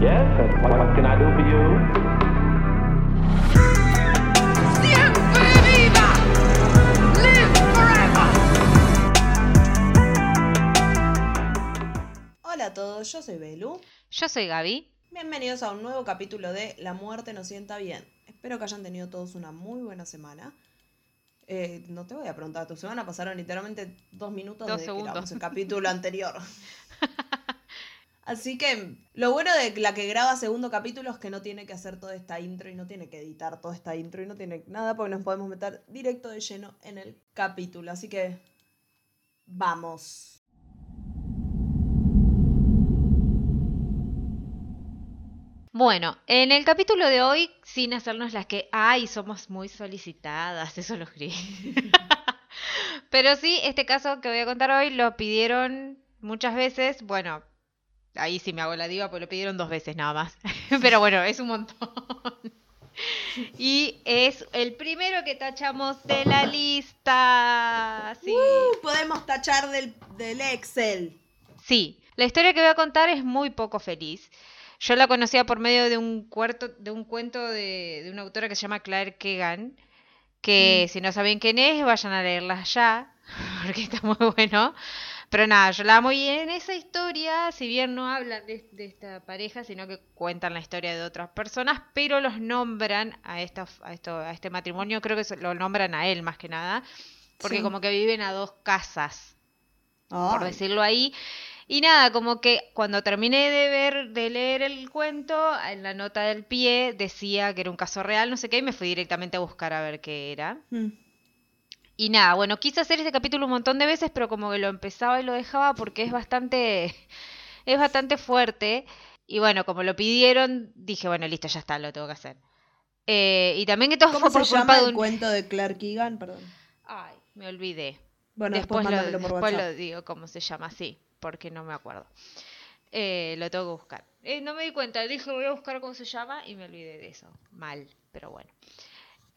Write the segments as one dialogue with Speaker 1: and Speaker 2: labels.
Speaker 1: Yes, what, what can I do for you?
Speaker 2: ¡Siempre viva! ¡Live forever!
Speaker 3: Hola a todos, yo soy Belu.
Speaker 4: Yo soy Gaby.
Speaker 3: Bienvenidos a un nuevo capítulo de La muerte nos sienta bien. Espero que hayan tenido todos una muy buena semana. Eh, no te voy a preguntar, tu semana pasaron literalmente dos minutos
Speaker 4: Dos
Speaker 3: desde que
Speaker 4: segundos.
Speaker 3: grabamos el capítulo anterior. Así que lo bueno de la que graba segundo capítulo es que no tiene que hacer toda esta intro y no tiene que editar toda esta intro y no tiene nada porque nos podemos meter directo de lleno en el capítulo. Así que vamos.
Speaker 4: Bueno, en el capítulo de hoy, sin hacernos las que, ay, somos muy solicitadas, eso lo escribí. Pero sí, este caso que voy a contar hoy lo pidieron muchas veces, bueno, ahí sí me hago la diva, pues lo pidieron dos veces nada más. Pero bueno, es un montón. Y es el primero que tachamos de la lista. Sí.
Speaker 3: Uh, podemos tachar del, del Excel.
Speaker 4: Sí, la historia que voy a contar es muy poco feliz. Yo la conocía por medio de un, cuarto, de un cuento de, de una autora que se llama Claire Keegan, que si no saben quién es, vayan a leerla ya, porque está muy bueno. Pero nada, yo la amo y en esa historia, si bien no hablan de, de esta pareja, sino que cuentan la historia de otras personas, pero los nombran a, esta, a, esto, a este matrimonio, creo que lo nombran a él más que nada, porque
Speaker 3: Sí.
Speaker 4: como que viven a dos casas por decirlo ahí. Y nada, como que cuando terminé de ver, de leer el cuento, en la nota del pie decía que era un caso real, no sé qué, y me fui directamente a buscar a ver qué era.
Speaker 3: Mm.
Speaker 4: Y nada, bueno, quise hacer este capítulo un montón de veces, pero como que lo empezaba y lo dejaba porque es bastante, es bastante fuerte. Y bueno, como lo pidieron, dije, bueno, listo, ya está, lo tengo que hacer. Eh, y también que todo
Speaker 3: ¿Cómo
Speaker 4: fue
Speaker 3: se
Speaker 4: por
Speaker 3: llama
Speaker 4: culpa de
Speaker 3: el
Speaker 4: un...
Speaker 3: cuento de Claire Keegan? Perdón.
Speaker 4: Ay, me olvidé.
Speaker 3: Bueno,
Speaker 4: después
Speaker 3: después,
Speaker 4: lo,
Speaker 3: por
Speaker 4: después lo digo cómo se llama, sí, porque no me acuerdo. Eh, lo tengo que buscar. Eh, no me di cuenta, dije voy a buscar cómo se llama y me olvidé de eso. Mal, pero bueno.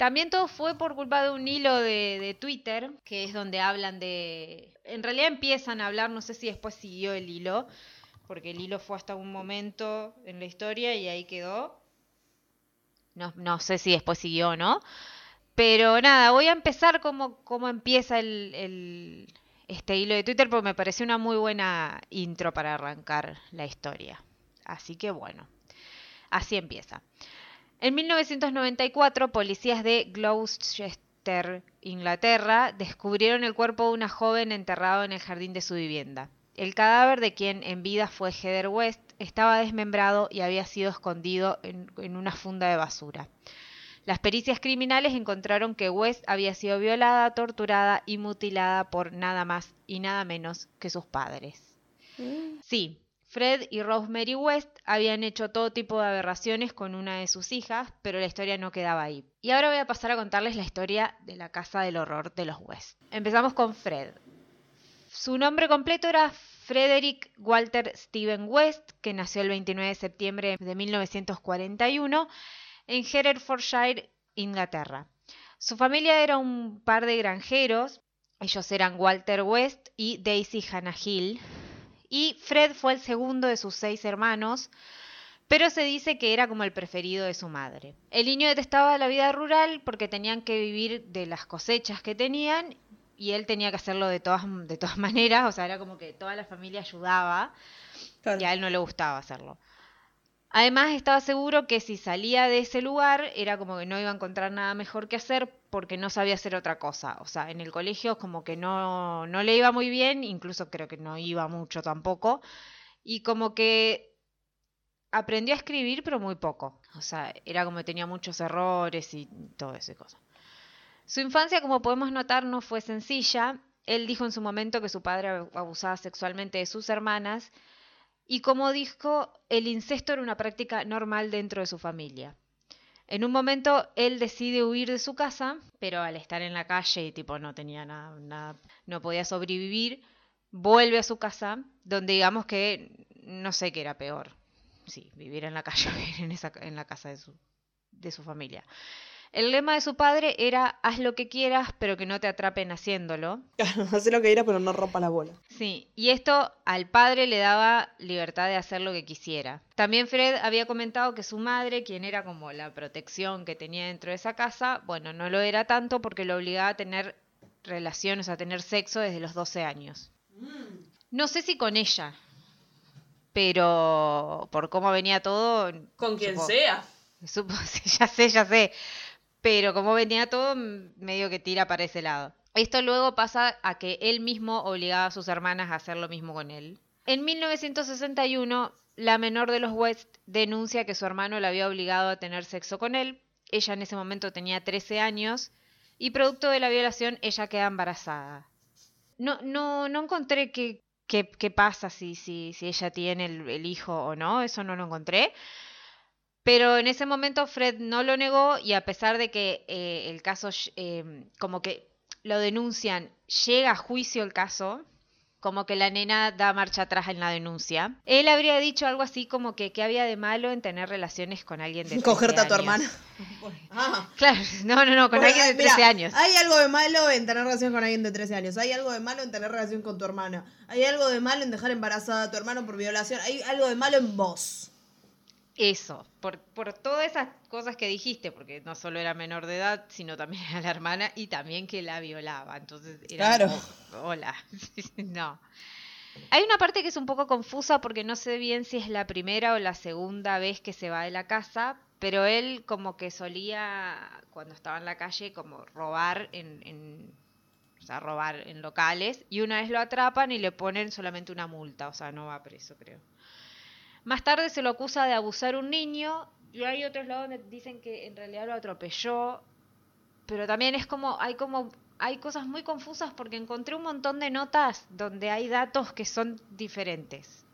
Speaker 4: También todo fue por culpa de un hilo de, de Twitter, que es donde hablan de... En realidad empiezan a hablar, no sé si después siguió el hilo, porque el hilo fue hasta un momento en la historia y ahí quedó. No, sé si después siguió o no. Pero nada, voy a empezar como, como empieza el, el- este hilo de Twitter porque me pareció una muy buena intro para arrancar la historia. Así que bueno, así empieza. En 1994, policías de Gloucester, Inglaterra, descubrieron el cuerpo de una joven enterrado en el jardín de su vivienda. El cadáver de quien en vida fue Heather West estaba desmembrado y había sido escondido en- en una funda de basura. Las pericias criminales encontraron que West había sido violada, torturada y mutilada por nada más y nada menos que sus padres. Sí, Fred y Rosemary West habían hecho todo tipo de aberraciones con una de sus hijas, pero la historia no quedaba ahí. Y ahora voy a pasar a contarles la historia de la casa del horror de los West. Empezamos con Fred. Su nombre completo era Frederick Walter Stephen West, que nació el 29 de septiembre de 1941 en Herefordshire, Inglaterra. Su familia era un par de granjeros, ellos eran Walter West y Daisy Hannah Hill, y Fred fue el segundo de sus seis hermanos, pero se dice que era como el preferido de su madre. El niño detestaba la vida rural porque tenían que vivir de las cosechas que tenían y él tenía que hacerlo de todas, de todas maneras, o sea, era como que toda la familia ayudaba
Speaker 3: Claro.
Speaker 4: y a él no le gustaba hacerlo. Además, estaba seguro que si salía de ese lugar era como que no iba a encontrar nada mejor que hacer porque no sabía hacer otra cosa. O sea, en el colegio como que no, no le iba muy bien, incluso creo que no iba mucho tampoco. Y como que aprendió a escribir, pero muy poco. O sea, era como que tenía muchos errores y todo ese cosa. Su infancia, como podemos notar, no fue sencilla. Él dijo en su momento que su padre abusaba sexualmente de sus hermanas y como dijo, el incesto era una práctica normal dentro de su familia. En un momento él decide huir de su casa, pero al estar en la calle tipo no tenía nada, nada- no podía sobrevivir, vuelve a su casa, donde digamos que no sé qué era peor. Sí, vivir en la calle vivir en, esa, en la casa de su, de su familia. El lema de su padre era haz lo que quieras, pero que no te atrapen haciéndolo.
Speaker 3: Claro, hace lo que quieras, pero no rompa la bola.
Speaker 4: Sí, y esto al padre le daba libertad de hacer lo que quisiera. También Fred había comentado que su madre, quien era como la protección que tenía dentro de esa casa, bueno, no lo era tanto porque lo obligaba a tener relaciones, a tener sexo desde los 12 años. No sé si con ella, pero por cómo venía todo...
Speaker 3: Con quien sea.
Speaker 4: Ya sé, ya sé. Pero como venía todo, medio que tira para ese lado. Esto luego pasa a que él mismo obligaba a sus hermanas a hacer lo mismo con él. En 1961, la menor de los West denuncia que su hermano la había obligado a tener sexo con él. Ella en ese momento tenía 13 años y producto de la violación ella queda embarazada. No, no, no encontré qué, qué, qué pasa si, si, si ella tiene el, el hijo o no, eso no lo encontré. Pero en ese momento Fred no lo negó y a pesar de que eh, el caso, eh, como que lo denuncian, llega a juicio el caso, como que la nena da marcha atrás en la denuncia. Él habría dicho algo así como que qué había de malo en tener relaciones con alguien de 13
Speaker 3: Cogerte a tu
Speaker 4: años.
Speaker 3: hermana. Ah.
Speaker 4: Claro, no, no, no, con
Speaker 3: Porque,
Speaker 4: alguien de
Speaker 3: mira,
Speaker 4: 13 años.
Speaker 3: Hay algo de malo en tener relación con alguien de 13 años. Hay algo de malo en tener relación con tu hermana. Hay algo de malo en dejar embarazada a tu hermano por violación. Hay algo de malo en vos.
Speaker 4: Eso, por, por todas esas cosas que dijiste, porque no solo era menor de edad, sino también era la hermana y también que la violaba. Entonces era
Speaker 3: Claro.
Speaker 4: como, hola, no. Hay una parte que es un poco confusa porque no sé bien si es la primera o la segunda vez que se va de la casa, pero él como que solía, cuando estaba en la calle, como robar en, en- o sea, robar en locales, y una vez lo atrapan y le ponen solamente una multa, o sea, no va preso, creo. Más tarde se lo acusa de abusar a un niño y hay otros lados donde dicen que en realidad lo atropelló, pero también es como hay como hay cosas muy confusas porque encontré un montón de notas donde hay datos que son diferentes.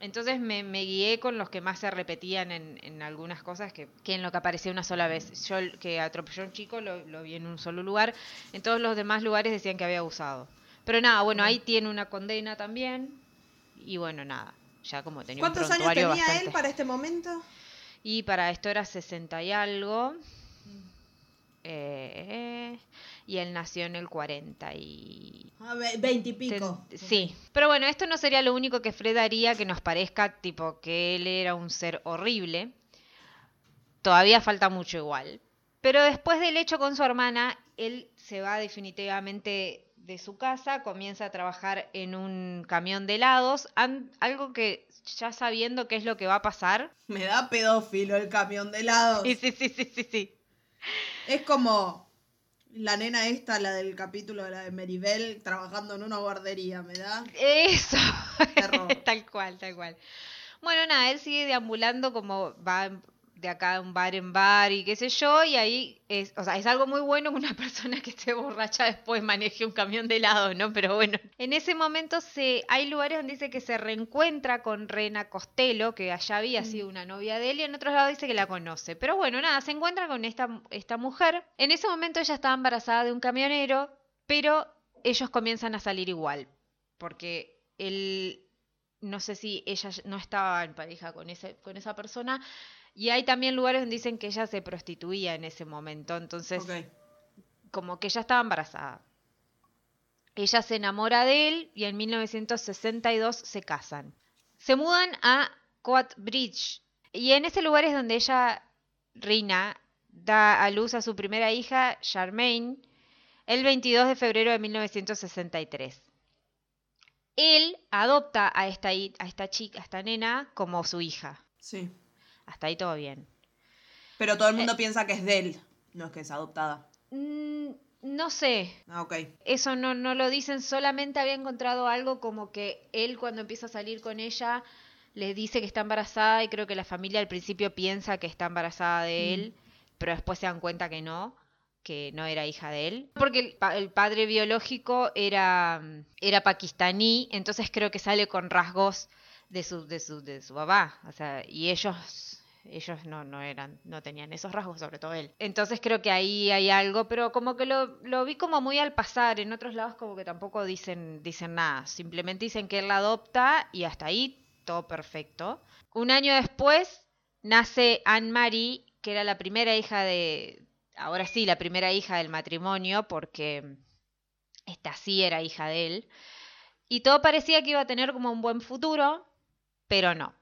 Speaker 4: Entonces me, me guié con los que más se repetían en, en algunas cosas que, que en lo que aparecía una sola vez. Yo que atropelló a un chico lo, lo vi en un solo lugar, en todos los demás lugares decían que había abusado. Pero nada, bueno, ahí tiene una condena también. Y bueno, nada, ya como tenía un
Speaker 3: ¿Cuántos años tenía
Speaker 4: bastante-
Speaker 3: él para este momento?
Speaker 4: y para esto era 60 y algo. Eh, y él nació en el 40 y...
Speaker 3: Ah, ve- Veinte y pico.
Speaker 4: Sí, pero bueno, esto no sería lo único que Fred haría que nos parezca tipo que él era un ser horrible. Todavía falta mucho igual. Pero después del hecho con su hermana, él se va definitivamente de su casa, comienza a trabajar en un camión de helados, algo que ya sabiendo qué es lo que va a pasar.
Speaker 3: Me da pedófilo el camión de helados.
Speaker 4: Sí, sí, sí, sí, sí, sí.
Speaker 3: Es como la nena esta, la del capítulo de la de Meribel, trabajando en una guardería, ¿me da?
Speaker 4: Eso, tal cual, tal cual. Bueno, nada, él sigue deambulando como va de acá de un bar en bar y qué sé yo, y ahí es, o sea, es algo muy bueno que una persona que esté borracha después maneje un camión de helado, ¿no? Pero bueno, en ese momento se, hay lugares donde dice que se reencuentra con Rena Costello, que allá había sido una novia de él, y en otros lados dice que la conoce. Pero bueno, nada, se encuentra con esta, esta mujer. En ese momento ella estaba embarazada de un camionero, pero ellos comienzan a salir igual, porque él no sé si ella no estaba en pareja con ese, con esa persona. Y hay también lugares donde dicen que ella se prostituía en ese momento. Entonces, como que ella estaba embarazada. Ella se enamora de él y en 1962 se casan. Se mudan a Coat Bridge. Y en ese lugar es donde ella, Rina, da a luz a su primera hija, Charmaine, el 22 de febrero de 1963. Él adopta a esta, a esta chica, a esta nena, como su hija.
Speaker 3: Sí.
Speaker 4: Hasta ahí todo bien.
Speaker 3: Pero todo el mundo piensa que es de él, no es que es adoptada.
Speaker 4: Mm, no sé,
Speaker 3: Ah, ok.
Speaker 4: eso no, no lo dicen, solamente había encontrado algo como que él cuando empieza a salir con ella le dice que está embarazada y creo que la familia al principio piensa que está embarazada de él, pero después se dan cuenta que no, que no era hija de él. Porque el, pa- el padre biológico era, mm, era pakistaní, entonces creo que sale con rasgos de su, de su, de su papá. O sea, y ellos ellos no, no eran, no tenían esos rasgos, sobre todo él. Entonces creo que ahí hay algo, pero como que lo, lo vi como muy al pasar. En otros lados como que tampoco dicen, dicen nada. Simplemente dicen que él la adopta y hasta ahí todo perfecto. Un año después nace Anne-Marie, que era la primera hija de, ahora sí, la primera hija del matrimonio, porque esta sí era hija de él. Y todo parecía que iba a tener como un buen futuro, pero no.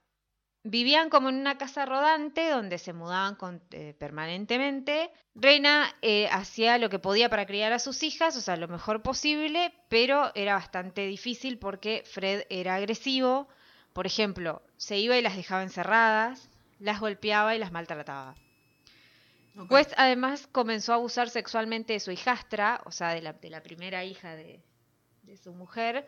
Speaker 4: Vivían como en una casa rodante donde se mudaban con- eh, permanentemente. Reina eh, hacía lo que podía para criar a sus hijas, o sea, lo mejor posible, pero era bastante difícil porque Fred era agresivo. Por ejemplo, se iba y las dejaba encerradas, las golpeaba y las maltrataba. West además comenzó a abusar sexualmente de su hijastra, o sea, de la, de la primera hija de, de su mujer,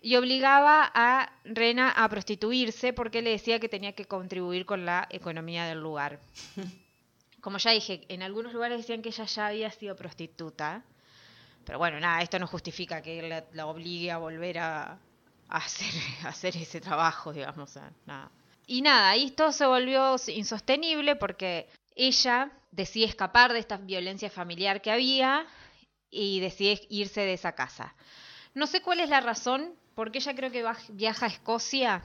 Speaker 4: y obligaba a Rena a prostituirse porque le decía que tenía que contribuir con la economía del lugar. Como ya dije, en algunos lugares decían que ella ya había sido prostituta, pero bueno, nada, esto no justifica que él la, la obligue a volver a, a hacer, a hacer ese trabajo, digamos. nada. Y nada, y esto se volvió insostenible porque ella decide escapar de esta violencia familiar que había y decide irse de esa casa. No sé cuál es la razón, porque ella creo que va- viaja a Escocia,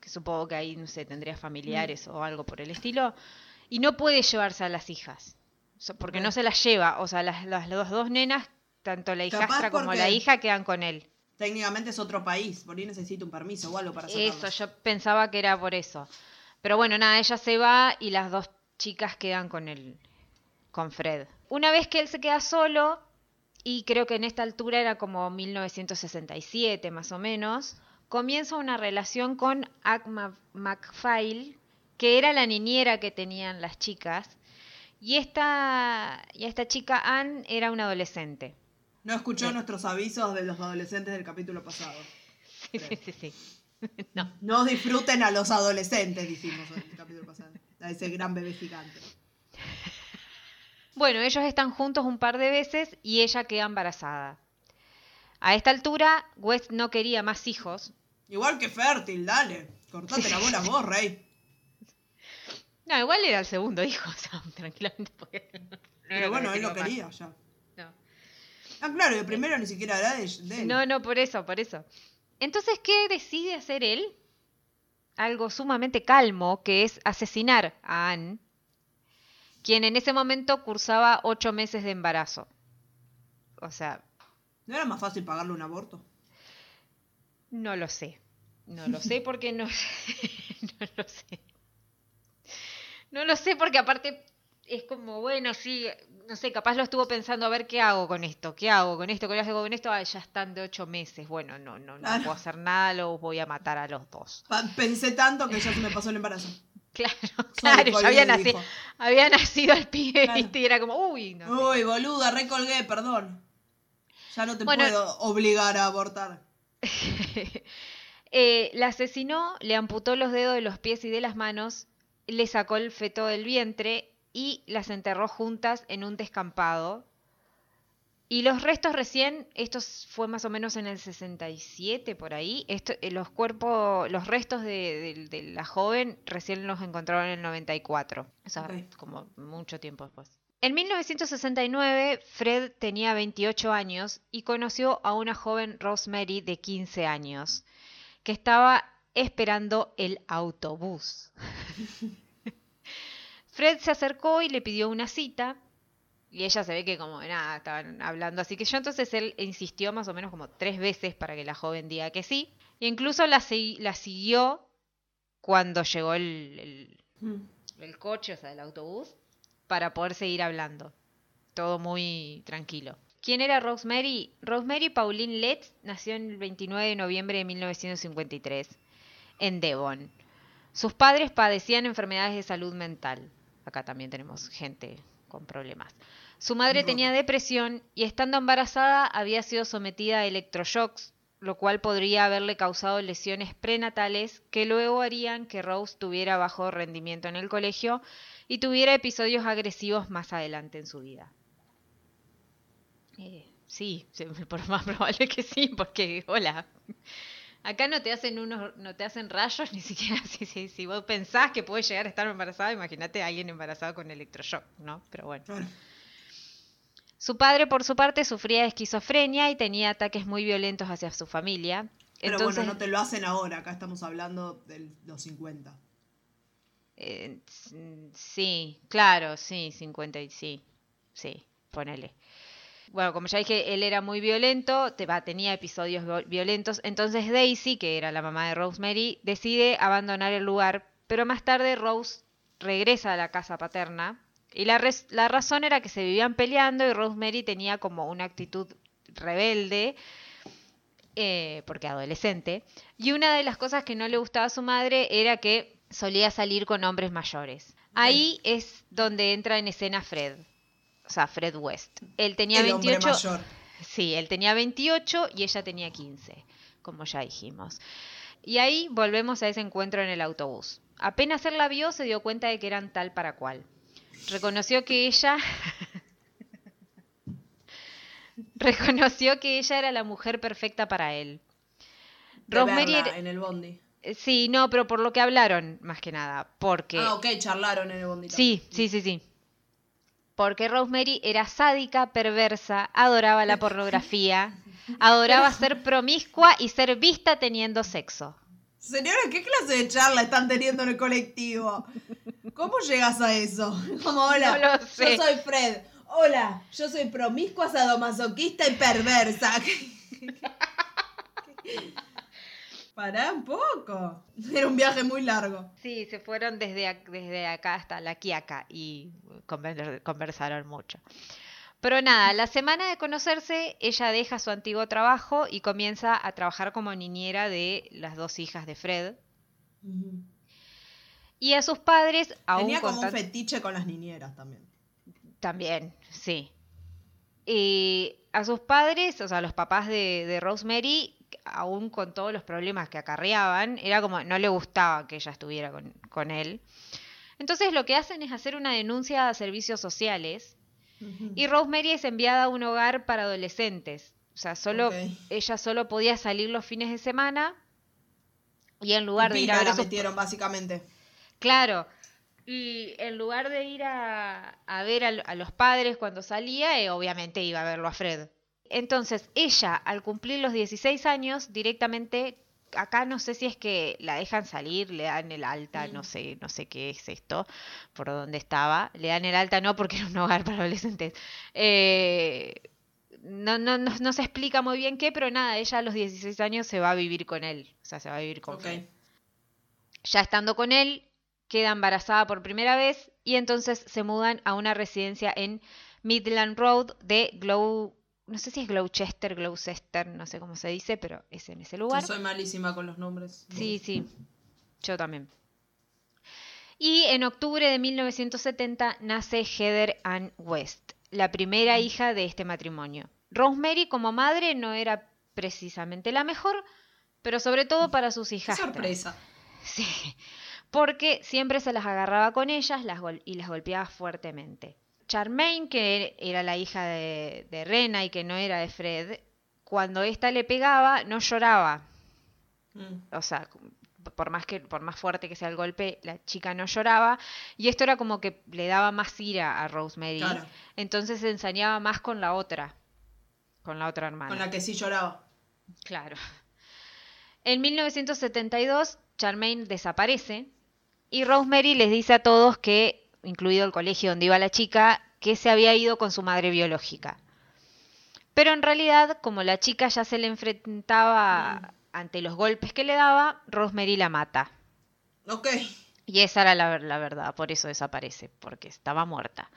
Speaker 4: que supongo que ahí, no sé, tendría familiares o algo por el estilo, y no puede llevarse a las hijas, o sea, porque no se las lleva, o sea, las, las dos, dos nenas, tanto la hijastra como la hija, quedan con él.
Speaker 3: Técnicamente es otro país, por ahí necesita un permiso o algo para sacarlos.
Speaker 4: Eso, yo pensaba que era por eso. Pero bueno, nada, ella se va y las dos chicas quedan con el con Fred. Una vez que él se queda solo, y creo que en esta altura era como 1967 más o menos, comienza una relación con Agma McPhail, que era la niñera que tenían las chicas, y esta, y esta chica Anne era una adolescente.
Speaker 3: No escuchó nuestros avisos de los adolescentes del capítulo pasado.
Speaker 4: Sí, sí, sí, sí. No.
Speaker 3: No disfruten a los adolescentes, dijimos en el capítulo pasado. A ese gran bebé gigante.
Speaker 4: Bueno, ellos están juntos un par de veces y ella queda embarazada. A esta altura, West no quería más hijos.
Speaker 3: Igual que fértil, dale. Cortate la bola vos, rey.
Speaker 4: No, igual era el segundo hijo, o sea, tranquilamente. Porque no
Speaker 3: Pero bueno, él lo quería ya.
Speaker 4: No.
Speaker 3: Ah, claro, el primero ni siquiera era de, de él.
Speaker 4: No, no, por eso, por eso. Entonces, ¿qué decide hacer él? Algo sumamente calmo, que es asesinar a Anne, quien en ese momento cursaba ocho meses de embarazo. O sea,
Speaker 3: ¿No era más fácil pagarle un aborto?
Speaker 4: no lo sé. No lo sé porque no, no lo sé. No lo sé porque aparte es como, bueno, sí, no sé, capaz lo estuvo pensando a ver qué hago con esto, qué hago con esto, qué hago con esto, ah, ya están de ocho meses, bueno, no, no, no
Speaker 3: Claro.
Speaker 4: puedo hacer nada, los voy a matar a los dos.
Speaker 3: Pensé tanto que ya se me pasó el embarazo.
Speaker 4: Claro, claro, ya había, nacido, había nacido el pibe,
Speaker 3: Claro.
Speaker 4: ¿viste? y era como, uy, no.
Speaker 3: Uy, boluda, recolgué, perdón. Ya no te
Speaker 4: Bueno.
Speaker 3: puedo obligar a abortar.
Speaker 4: Eh, la asesinó, le amputó los dedos de los pies y de las manos, le sacó el feto del vientre y las enterró juntas en un descampado. Y los restos recién, esto fue más o menos en el 67 por ahí, esto, eh, los cuerpos, los restos de, de- de la joven recién los encontraron en el 94, o sea, como mucho tiempo después. En 1969, Fred tenía 28 años y conoció a una joven Rosemary de 15 años que estaba esperando el autobús. Fred se acercó y le pidió una cita y ella se ve que como nada, estaban hablando así que yo entonces él insistió más o menos como tres veces para que la joven diga que sí e incluso la, siguió cuando llegó el, el-
Speaker 3: Mm.
Speaker 4: el coche, o sea, el autobús, para poder seguir hablando. Todo muy tranquilo. ¿Quién era Rosemary? Rosemary Pauline Letts nació el 29 de noviembre de 1953 en Devon. Sus padres padecían enfermedades de salud mental. Acá también tenemos gente con problemas. Su madre tenía depresión y estando embarazada había sido sometida a electroshocks, lo cual podría haberle causado lesiones prenatales que luego harían que Rose tuviera bajo rendimiento en el colegio y tuviera episodios agresivos más adelante en su vida. Eh, sí, por más probable que sí, porque hola. Acá no te hacen unos, no te hacen rayos ni siquiera si, si, si vos pensás que puede llegar a estar embarazada, imagínate a alguien embarazado con electroshock, ¿no? Pero bueno. Su padre, por su parte, sufría de esquizofrenia y tenía ataques muy violentos hacia su familia.
Speaker 3: Pero
Speaker 4: Entonces,
Speaker 3: bueno, no te lo hacen ahora, acá estamos hablando de los 50.
Speaker 4: eh, sí, claro, sí, 50 y sí. Sí, ponele. Bueno, como ya dije, él era muy violento, tenía episodios vi- violentos. Entonces Daisy, que era la mamá de Rosemary, decide abandonar el lugar. Pero más tarde Rose regresa a la casa paterna. Y la, razón era que se vivían peleando y Rosemary tenía como una actitud rebelde, eh, porque adolescente. Y una de las cosas que no le gustaba a su madre era que solía salir con hombres mayores. Ahí es donde entra en escena Fred. O sea, Fred West. Él tenía
Speaker 3: el hombre
Speaker 4: 28.
Speaker 3: mayor.
Speaker 4: Sí, él tenía 28 y ella tenía 15, como ya dijimos. Y ahí volvemos a ese encuentro en el autobús. Apenas él la vio, se dio cuenta de que eran tal para cual. Reconoció que ella. Reconoció que ella era la mujer perfecta para él.
Speaker 3: De
Speaker 4: Rosemary.
Speaker 3: verla
Speaker 4: era-
Speaker 3: en el bondi.
Speaker 4: Sí, no, pero por lo que hablaron, más que nada. Porque.
Speaker 3: Ah, ok, charlaron en el bondi.
Speaker 4: Sí, sí, sí, sí. Porque Rosemary era sádica, perversa, adoraba la pornografía, adoraba ser promiscua y ser vista teniendo sexo.
Speaker 3: Señora, ¿qué clase de charla están teniendo en el colectivo? ¿Cómo llegas a eso? Como, hola,
Speaker 4: No lo sé.
Speaker 3: yo soy Fred. Hola, yo soy promiscua, sadomasoquista y perversa. Pará un poco. Era un viaje muy largo.
Speaker 4: Sí, se fueron desde, desde acá hasta la Quiaca y conver- conversaron mucho. Pero nada, la semana de conocerse, ella deja su antiguo trabajo y comienza a trabajar como niñera de las dos hijas de Fred. Y a sus padres, aún
Speaker 3: Tenía
Speaker 4: con
Speaker 3: como un fetiche con las niñeras también.
Speaker 4: También, sí. Y a sus padres, o sea, los papás de, de Rosemary, aún con todos los problemas que acarreaban, era como no le gustaba que ella estuviera con, con él. Entonces lo que hacen es hacer una denuncia a servicios sociales y Rosemary es enviada a un hogar para adolescentes. O sea, solo ella solo podía salir los fines de semana y en lugar de ir a ver
Speaker 3: la metieron básicamente.
Speaker 4: Claro. Y en lugar de ir a, a ver a los padres cuando salía, eh, obviamente iba a verlo a Fred. Entonces, ella, al cumplir los 16 años, directamente, acá no sé si es que la dejan salir, le dan el alta, no sé, no sé qué es esto, por dónde estaba. Le dan el alta no porque era un hogar para adolescentes. Eh, no, no, no, no se explica muy bien qué, pero nada, ella a los 16 años se va a vivir con él. O sea, se va a vivir con. Fred. Ya estando con él, queda embarazada por primera vez y entonces se mudan a una residencia en Midland Road de Glow, no sé si es Gloucester, Gloucester, no sé cómo se dice, pero es en ese
Speaker 3: Yo
Speaker 4: lugar.
Speaker 3: soy malísima con los nombres.
Speaker 4: Sí, sí, yo también. Y en octubre de 1970 nace Heather Ann West, la primera hija de este matrimonio. Rosemary como madre no era precisamente la mejor, pero sobre todo para sus hijas.
Speaker 3: sorpresa.
Speaker 4: Sí, porque siempre se las agarraba con ellas las y las golpeaba fuertemente. Charmaine, que era la hija de, de Rena y que no era de Fred, cuando ésta le pegaba, no lloraba.
Speaker 3: Mm.
Speaker 4: O sea, por más, que, por más fuerte que sea el golpe, la chica no lloraba. Y esto era como que le daba más ira a Rosemary.
Speaker 3: Claro.
Speaker 4: Entonces se ensañaba más con la otra, con la otra hermana.
Speaker 3: Con la que sí lloraba.
Speaker 4: Claro. En 1972, Charmaine desaparece y Rosemary les dice a todos que, incluido el colegio donde iba la chica, que se había ido con su madre biológica. Pero en realidad, como la chica ya se le enfrentaba ante los golpes que le daba, Rosemary la mata.
Speaker 3: Ok.
Speaker 4: Y esa era la, ver- la verdad, por eso desaparece, porque estaba muerta.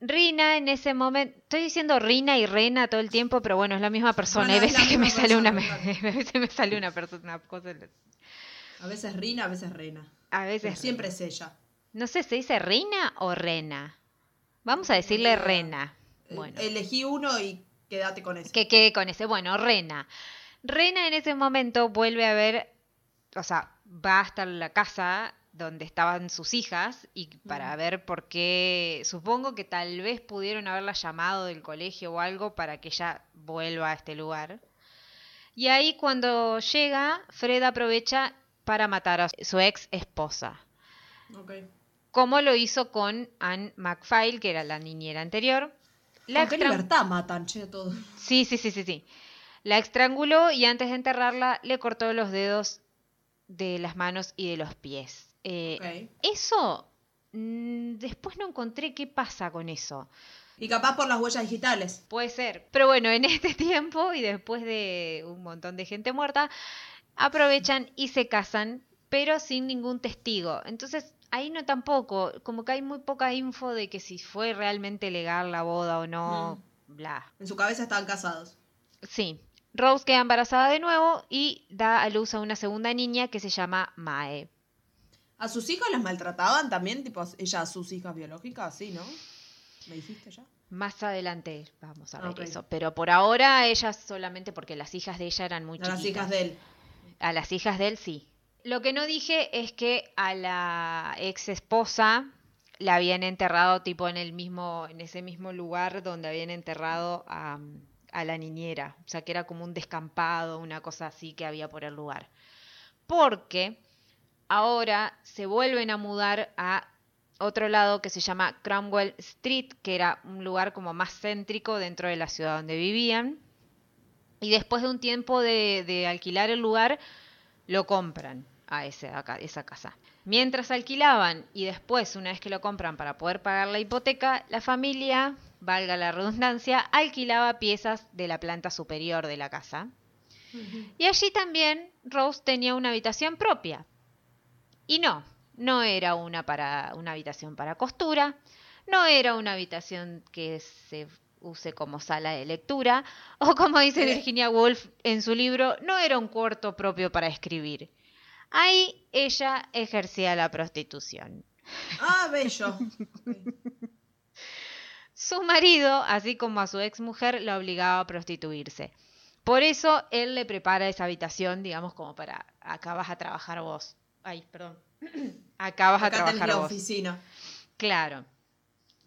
Speaker 4: Rina en ese momento, estoy diciendo Rina y Rena todo el tiempo, pero bueno, es la misma persona. Hay veces que me sale una,
Speaker 3: persona,
Speaker 4: a veces me sale una persona, cosa,
Speaker 3: A veces Rina, a veces Reina.
Speaker 4: a
Speaker 3: Pero
Speaker 4: veces
Speaker 3: siempre es ella.
Speaker 4: No sé, ¿se dice Rina o Rena? Vamos a decirle. Rena.
Speaker 3: Eh,
Speaker 4: Bueno,
Speaker 3: Elegí uno y quédate con ese.
Speaker 4: que quede con ese. Bueno, Rena. Rena en ese momento vuelve a ver, o sea, va hasta la casa donde estaban sus hijas y para ver por qué, supongo que tal vez pudieron haberla llamado del colegio o algo para que ella vuelva a este lugar. Y ahí cuando llega, Fred aprovecha para matar a su ex esposa
Speaker 3: Ok.
Speaker 4: Como lo hizo con Anne McFile, que era la niñera anterior. La
Speaker 3: Con qué libertad matan, che, todo.
Speaker 4: Sí, sí, sí, sí, sí. La estranguló y antes de enterrarla le cortó los dedos de las manos y de los pies. Eh. Eso mm, después no encontré qué pasa con eso.
Speaker 3: Y capaz por las huellas digitales.
Speaker 4: Puede ser. Pero bueno, en este tiempo y después de un montón de gente muerta, aprovechan y se casan, pero sin ningún testigo. Entonces, ahí no tampoco, como que hay muy poca info de que si fue realmente legal la boda o no, bla.
Speaker 3: En su cabeza estaban casados.
Speaker 4: Sí. Rose queda embarazada de nuevo y da a luz a una segunda niña que se llama Mae.
Speaker 3: ¿A sus hijas las maltrataban también? Tipo, ella a sus hijas biológicas, sí, ¿no? ¿Me dijiste ya?
Speaker 4: Más adelante vamos a ver eso. Pero por ahora ellas solamente porque las hijas de ella eran muy
Speaker 3: A las
Speaker 4: chiquitas.
Speaker 3: hijas de él.
Speaker 4: A las hijas de él sí. Lo que no dije es que a la ex esposa la habían enterrado tipo en el mismo, en ese mismo lugar donde habían enterrado a, la niñera. O sea que era como un descampado, una cosa así que había por el lugar. Porque ahora se vuelven a mudar a otro lado que se llama Cromwell Street, que era un lugar como más céntrico dentro de la ciudad donde vivían. Y después de un tiempo de, de alquilar el lugar, lo compran a ese, a ca- esa casa. Mientras alquilaban y después, una vez que lo compran para poder pagar la hipoteca, la familia, valga la redundancia, alquilaba piezas de la planta superior de la casa. Y allí también Rose tenía una habitación propia. Y no, no era una, para, una habitación para costura, no era una habitación que se use como sala de lectura, o como dice
Speaker 3: Eh.
Speaker 4: Virginia Woolf en su libro, no era un cuarto propio para escribir. Ahí ella ejercía la prostitución.
Speaker 3: Ah, bello.
Speaker 4: Su marido, así como a su ex mujer, la obligaba a prostituirse. Por eso él le prepara esa habitación, digamos, como para acá vas a trabajar vos. Ay, perdón. Acá vas a
Speaker 3: Acá
Speaker 4: trabajar
Speaker 3: la
Speaker 4: vos.
Speaker 3: oficina.
Speaker 4: Claro.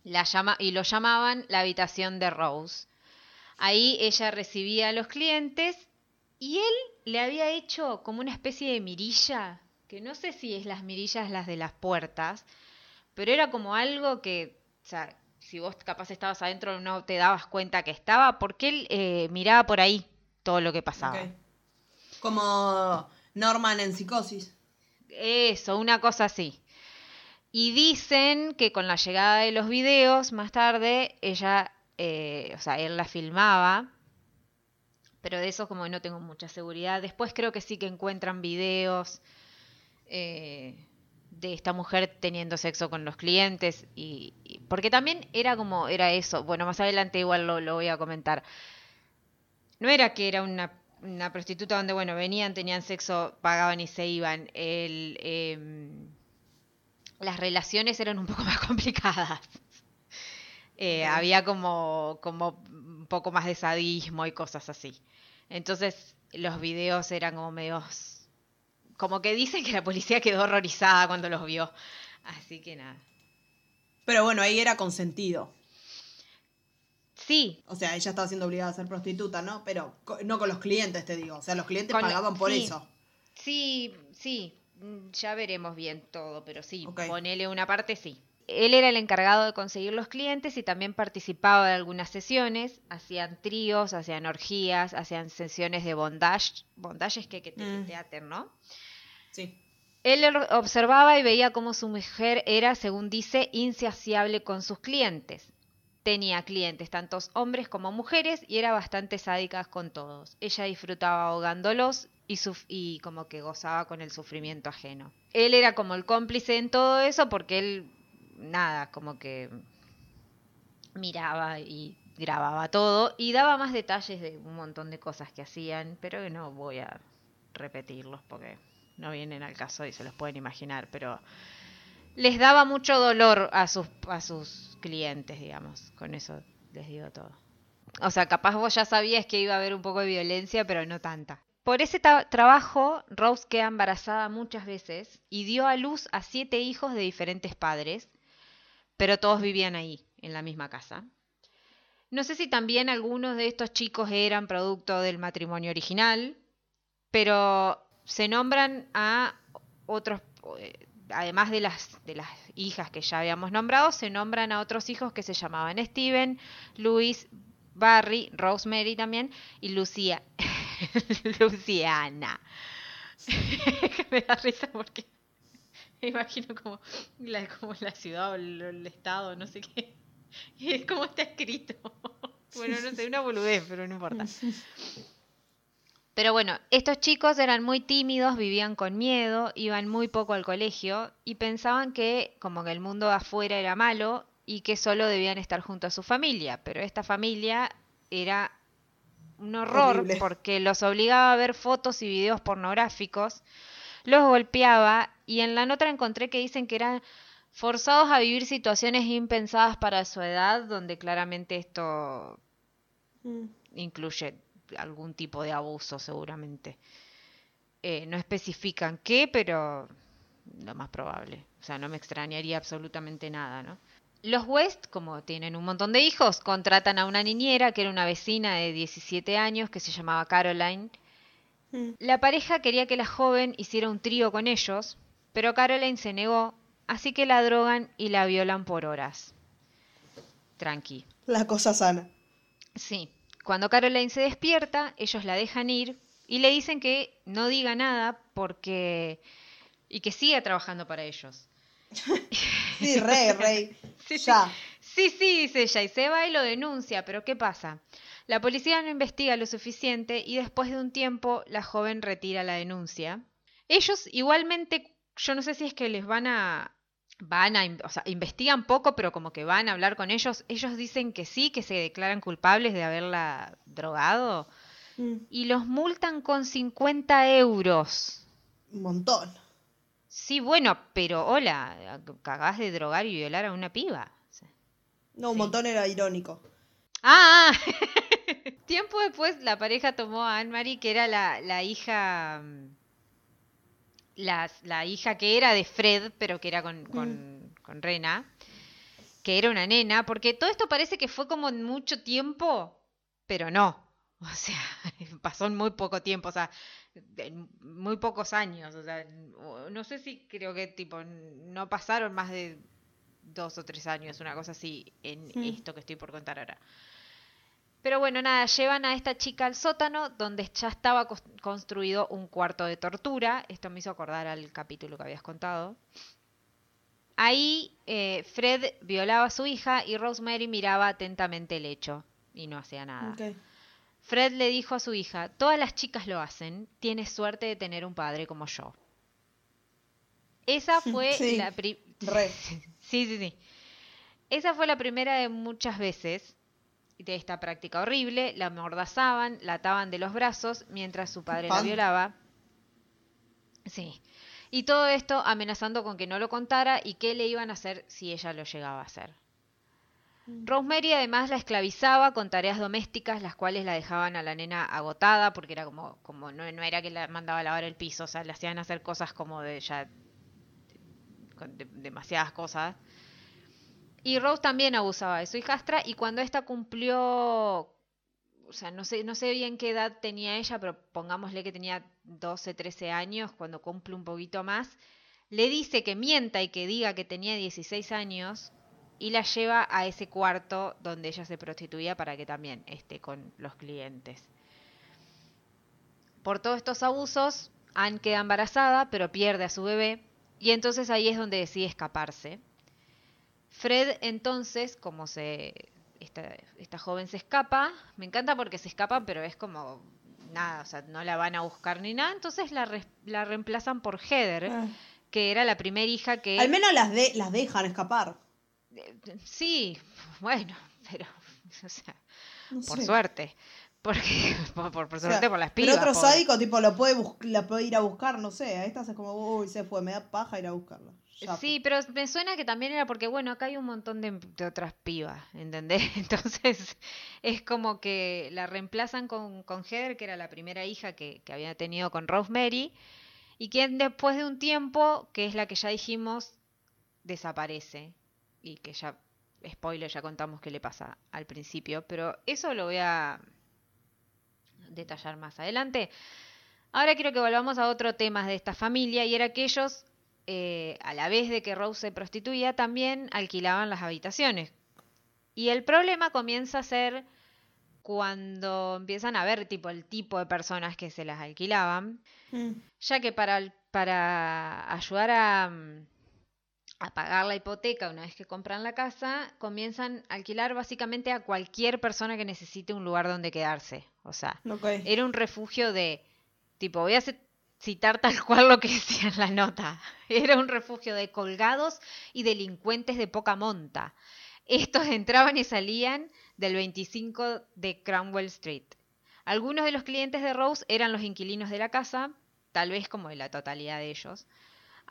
Speaker 4: La llama y lo llamaban la habitación de Rose. Ahí ella recibía a los clientes y él le había hecho como una especie de mirilla, que no sé si es las mirillas las de las puertas, pero era como algo que, o sea, si vos capaz estabas adentro no te dabas cuenta que estaba, porque él eh, miraba por ahí todo lo que pasaba.
Speaker 3: Como Norman en psicosis.
Speaker 4: Eso, una cosa así. Y dicen que con la llegada de los videos, más tarde, ella, eh, o sea, él la filmaba, pero de eso como no tengo mucha seguridad. Después creo que sí que encuentran videos eh, de esta mujer teniendo sexo con los clientes, y, porque también era como, era eso, bueno, más adelante igual lo, voy a comentar. No era que era una, prostituta donde, bueno, venían, tenían sexo, pagaban y se iban. Em, las relaciones eran un poco más complicadas. Eh. Había como, como un poco más de sadismo y cosas así. Entonces los videos eran como medios... Como que dicen que la policía quedó horrorizada cuando los vio. Así que nada.
Speaker 3: Pero bueno, ahí era consentido.
Speaker 4: Sí,
Speaker 3: O sea, ella estaba siendo obligada a ser prostituta, ¿no? Pero no con los clientes, te digo. O sea, los clientes
Speaker 4: Con-
Speaker 3: pagaban por
Speaker 4: sí.
Speaker 3: eso.
Speaker 4: Sí, sí, mm, ya veremos bien todo, pero sí, ponele una parte, sí. Él era el encargado de conseguir los clientes y también participaba de algunas sesiones, hacían tríos, hacían orgías, hacían sesiones de bondage, bondage es que, que te,
Speaker 3: Mm.
Speaker 4: ¿no?
Speaker 3: Sí.
Speaker 4: Él observaba y veía cómo su mujer era, según dice, insaciable con sus clientes. Tenía clientes, tantos hombres como mujeres, y era bastante sádica con todos. Ella disfrutaba ahogándolos y, suf- y como que gozaba con el sufrimiento ajeno. Él era como el cómplice en todo eso porque él, nada, como que miraba y grababa todo y daba más detalles de un montón de cosas que hacían, pero que no voy a repetirlos porque no vienen al caso y se los pueden imaginar, pero les daba mucho dolor a sus, a sus clientes, digamos, con eso les digo todo. O sea, capaz vos ya sabías que iba a haber un poco de violencia, pero no tanta. Por ese trabajo, Rose queda embarazada muchas veces y dio a luz a siete hijos de diferentes padres, pero todos vivían ahí, en la misma casa. No sé si también algunos de estos chicos eran producto del matrimonio original, pero se nombran a otros, eh, además de las, de las hijas que ya habíamos nombrado, se nombran a otros hijos que se llamaban Steven, Luis, Barry, Rosemary también, y Lucía, Luciana. Me da risa porque Me imagino como la, como la ciudad o el, el estado, no sé qué. Y es como está escrito. Bueno, no sé, una boludez, pero no importa. Pero bueno, estos chicos eran muy tímidos, vivían con miedo, iban muy poco al colegio y pensaban que como que el mundo de afuera era malo y que solo debían estar junto a su familia. Pero esta familia era un horror
Speaker 3: Horrible.
Speaker 4: porque los obligaba a ver fotos y videos pornográficos, los golpeaba y en la nota encontré que dicen que eran forzados a vivir situaciones impensadas para su edad, donde claramente esto
Speaker 3: Mm.
Speaker 4: incluye algún tipo de abuso seguramente. Eh, no especifican qué, pero lo más probable. O sea, no me extrañaría absolutamente nada, ¿no? Los West, como tienen un montón de hijos, contratan a una niñera que era una vecina de 17 años que se llamaba Caroline.
Speaker 3: Mm.
Speaker 4: La pareja quería que la joven hiciera un trío con ellos, pero Caroline se negó, así que la drogan y la violan por horas. Tranqui.
Speaker 3: La cosa sana.
Speaker 4: Sí. Cuando Caroline se despierta, ellos la dejan ir y le dicen que no diga nada porque... y que siga trabajando para ellos.
Speaker 3: Sí, rey, rey.
Speaker 4: Sí, sí.
Speaker 3: ya.
Speaker 4: Sí, sí, dice ella, y se va y lo denuncia, pero ¿qué pasa? La policía no investiga lo suficiente y después de un tiempo la joven retira la denuncia. Ellos igualmente, yo no sé si es que les van a, van a, o sea, investigan poco, pero como que van a hablar con ellos. Ellos dicen que sí, que se declaran culpables de haberla drogado
Speaker 3: Mm.
Speaker 4: y los multan con 50 euros.
Speaker 3: Un montón.
Speaker 4: Sí, bueno, pero hola, cagás de drogar y violar a una piba.
Speaker 3: No, un
Speaker 4: Sí.
Speaker 3: montón era irónico.
Speaker 4: Ah, tiempo después la pareja tomó a Anne-Marie, que era la, la hija, mm, la, la hija que era de Fred, pero que era con, con, con Rena, que era una nena, porque todo esto parece que fue como en mucho tiempo, pero no. O sea, pasó en muy poco tiempo, o sea, en muy pocos años, o sea, no sé si creo que tipo no pasaron más de dos o tres años, una cosa así, en
Speaker 3: Mm.
Speaker 4: esto que estoy por contar ahora. Pero bueno, nada, llevan a esta chica al sótano donde ya estaba construido un cuarto de tortura. Esto me hizo acordar al capítulo que habías contado. Ahí eh, Fred violaba a su hija y Rosemary miraba atentamente el hecho y no hacía nada. Fred le dijo a su hija, todas las chicas lo hacen, tienes suerte de tener un padre como yo. Esa fue
Speaker 3: Sí,
Speaker 4: la pri-. Sí, sí, sí. Esa fue la primera de muchas veces de esta práctica horrible. La amordazaban, la ataban de los brazos mientras su padre la violaba. Sí. Y todo esto amenazando con que no lo contara y qué le iban a hacer si ella lo llegaba a hacer. Rosemary además la esclavizaba con tareas domésticas, las cuales la dejaban a la nena agotada, porque era como, como no, no era que la mandaba a lavar el piso, o sea, le hacían hacer cosas como de ya de- demasiadas cosas. Y Rose también abusaba de su hijastra y cuando esta cumplió, o sea, no sé, no sé bien qué edad tenía ella, pero pongámosle que tenía 12, 13 años, cuando cumple un poquito más, le dice que mienta y que diga que tenía 16 años y la lleva a ese cuarto donde ella se prostituía para que también esté con los clientes. Por todos estos abusos, Anne queda embarazada, pero pierde a su bebé, y entonces ahí es donde decide escaparse. Fred entonces, como se esta, esta joven se escapa, me encanta porque se escapan, pero es como nada, o sea, no la van a buscar ni nada, entonces la, re- la reemplazan por Heather,
Speaker 3: Ah.
Speaker 4: que era la primera hija que...
Speaker 3: Al menos las, de, las dejan escapar.
Speaker 4: Sí, bueno, pero, o sea,
Speaker 3: No
Speaker 4: por
Speaker 3: sé.
Speaker 4: suerte. Porque, por, por- por
Speaker 3: O sea,
Speaker 4: suerte por las
Speaker 3: pero
Speaker 4: pibas.
Speaker 3: otro
Speaker 4: pobre.
Speaker 3: sádico, tipo, lo puede bus- la puede ir a buscar, no sé. A estas es como, uy, se fue, me da paja ir a buscarla.
Speaker 4: Sí, pero me suena que también era porque, bueno, acá hay un montón de, de otras pibas, ¿entendés? Entonces es como que la reemplazan con, con Heather, que era la primera hija que, que había tenido con Rosemary, y quien después de un tiempo, que es la que ya dijimos, desaparece. Y que ya, spoiler, ya contamos qué le pasa al principio, pero eso lo voy a detallar más adelante. Ahora quiero que volvamos a otro tema de esta familia, y era que ellos eh, a la vez de que Rose se prostituía, también alquilaban las habitaciones. Y el problema comienza a ser cuando empiezan a ver tipo el tipo de personas que se las alquilaban,
Speaker 3: Mm.
Speaker 4: ya que para para ayudar a, mm, a pagar la hipoteca una vez que compran la casa, comienzan a alquilar básicamente a cualquier persona que necesite un lugar donde quedarse. O sea, era un refugio de, tipo, voy a ci- citar tal cual lo que decía en la nota. Era un refugio de colgados y delincuentes de poca monta. Estos entraban y salían del 25 de Cromwell Street. Algunos de los clientes de Rose eran los inquilinos de la casa, tal vez como la totalidad de ellos.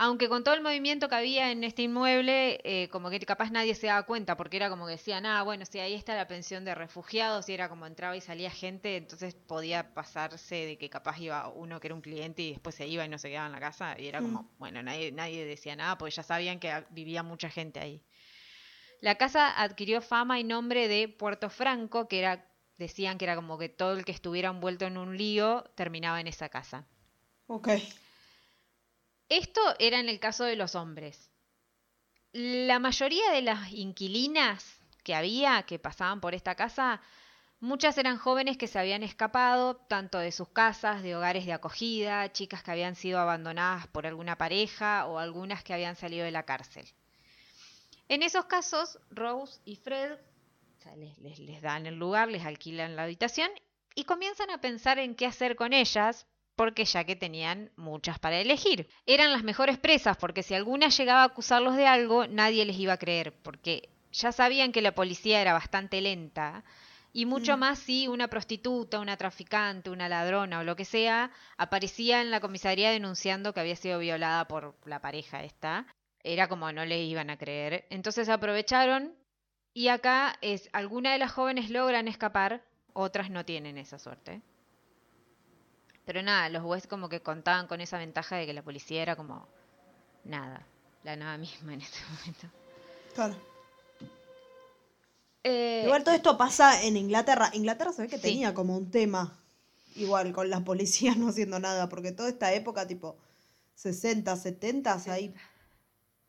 Speaker 4: Aunque con todo el movimiento que había en este inmueble, eh, como que capaz nadie se daba cuenta, porque era como que decían, ah, bueno, si ahí está la pensión de refugiados, y era como entraba y salía gente, entonces podía pasarse de que capaz iba uno que era un cliente y después se iba y no se quedaba en la casa, y era como,
Speaker 3: Mm.
Speaker 4: bueno, nadie, nadie decía nada, porque ya sabían que vivía mucha gente ahí. La casa adquirió fama y nombre de Puerto Franco, que era, decían que era como que todo el que estuviera envuelto en un lío terminaba en esa casa.
Speaker 3: Ok.
Speaker 4: Esto era en el caso de los hombres. La mayoría de las inquilinas que había, que pasaban por esta casa, muchas eran jóvenes que se habían escapado tanto de sus casas, de hogares de acogida, chicas que habían sido abandonadas por alguna pareja o algunas que habían salido de la cárcel. En esos casos, Rose y Fred les dan el lugar, les alquilan la habitación y comienzan a pensar en qué hacer con ellas, porque ya que tenían muchas para elegir. Eran las mejores presas, porque si alguna llegaba a acusarlos de algo, nadie les iba a creer, porque ya sabían que la policía era bastante lenta, y mucho
Speaker 3: Mm.
Speaker 4: más si una prostituta, una traficante, una ladrona o lo que sea, aparecía en la comisaría denunciando que había sido violada por la pareja esta. Era como no le iban a creer. Entonces aprovecharon y acá es, algunas de las jóvenes logran escapar, otras no tienen esa suerte. Pero nada, los West como que contaban con esa ventaja de que la policía era como nada, la nada misma en ese momento.
Speaker 3: Claro.
Speaker 4: Eh,
Speaker 3: Igual todo esto pasa en Inglaterra. Inglaterra se ve que
Speaker 4: Sí.
Speaker 3: tenía como un tema. Igual con la policía no haciendo nada. Porque toda esta época, tipo 60, 70, hay